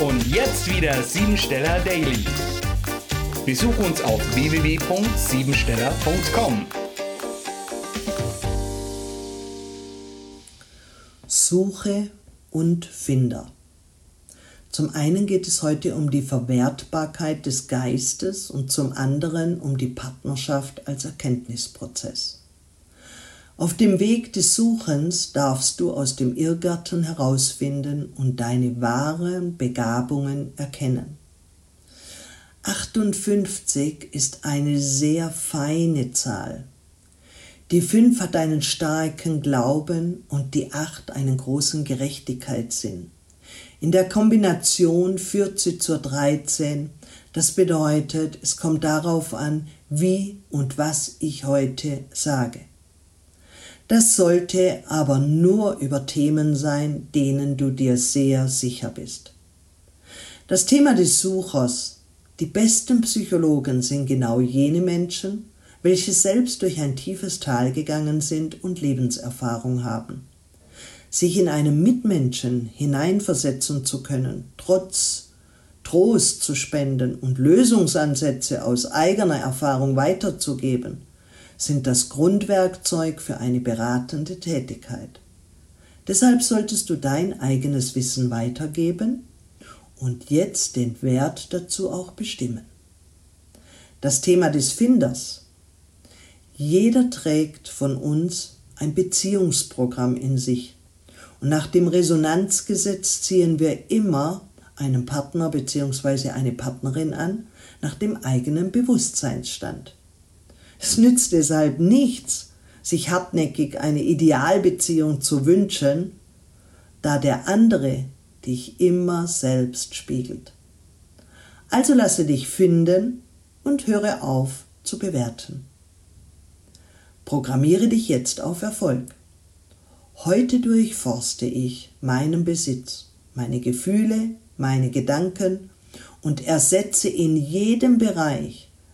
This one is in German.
Und jetzt wieder Siebensteller Daily. Besuch uns auf www.siebensteller.com. Suche und Finder. Zum einen geht es heute um die Verwertbarkeit des Geistes und zum anderen um die Partnerschaft als Erkenntnisprozess. Auf dem Weg des Suchens darfst du aus dem Irrgarten herausfinden und deine wahren Begabungen erkennen. 58 ist eine sehr feine Zahl. Die 5 hat einen starken Glauben und die 8 einen großen Gerechtigkeitssinn. In der Kombination führt sie zur 13. Das bedeutet, es kommt darauf an, wie und was ich heute sage. Das sollte aber nur über Themen sein, denen du dir sehr sicher bist. Das Thema des Suchers, die besten Psychologen sind genau jene Menschen, welche selbst durch ein tiefes Tal gegangen sind und Lebenserfahrung haben. Sich in einem Mitmenschen hineinversetzen zu können, trotz Trost zu spenden und Lösungsansätze aus eigener Erfahrung weiterzugeben, sind das Grundwerkzeug für eine beratende Tätigkeit. Deshalb solltest du dein eigenes Wissen weitergeben und jetzt den Wert dazu auch bestimmen. Das Thema des Finders. Jeder trägt von uns ein Beziehungsprogramm in sich. Und nach dem Resonanzgesetz ziehen wir immer einen Partner bzw. eine Partnerin an nach dem eigenen Bewusstseinsstand. Es nützt deshalb nichts, sich hartnäckig eine Idealbeziehung zu wünschen, da der andere dich immer selbst spiegelt. Also lasse dich finden und höre auf zu bewerten. Programmiere dich jetzt auf Erfolg. Heute durchforste ich meinen Besitz, meine Gefühle, meine Gedanken und ersetze in jedem Bereich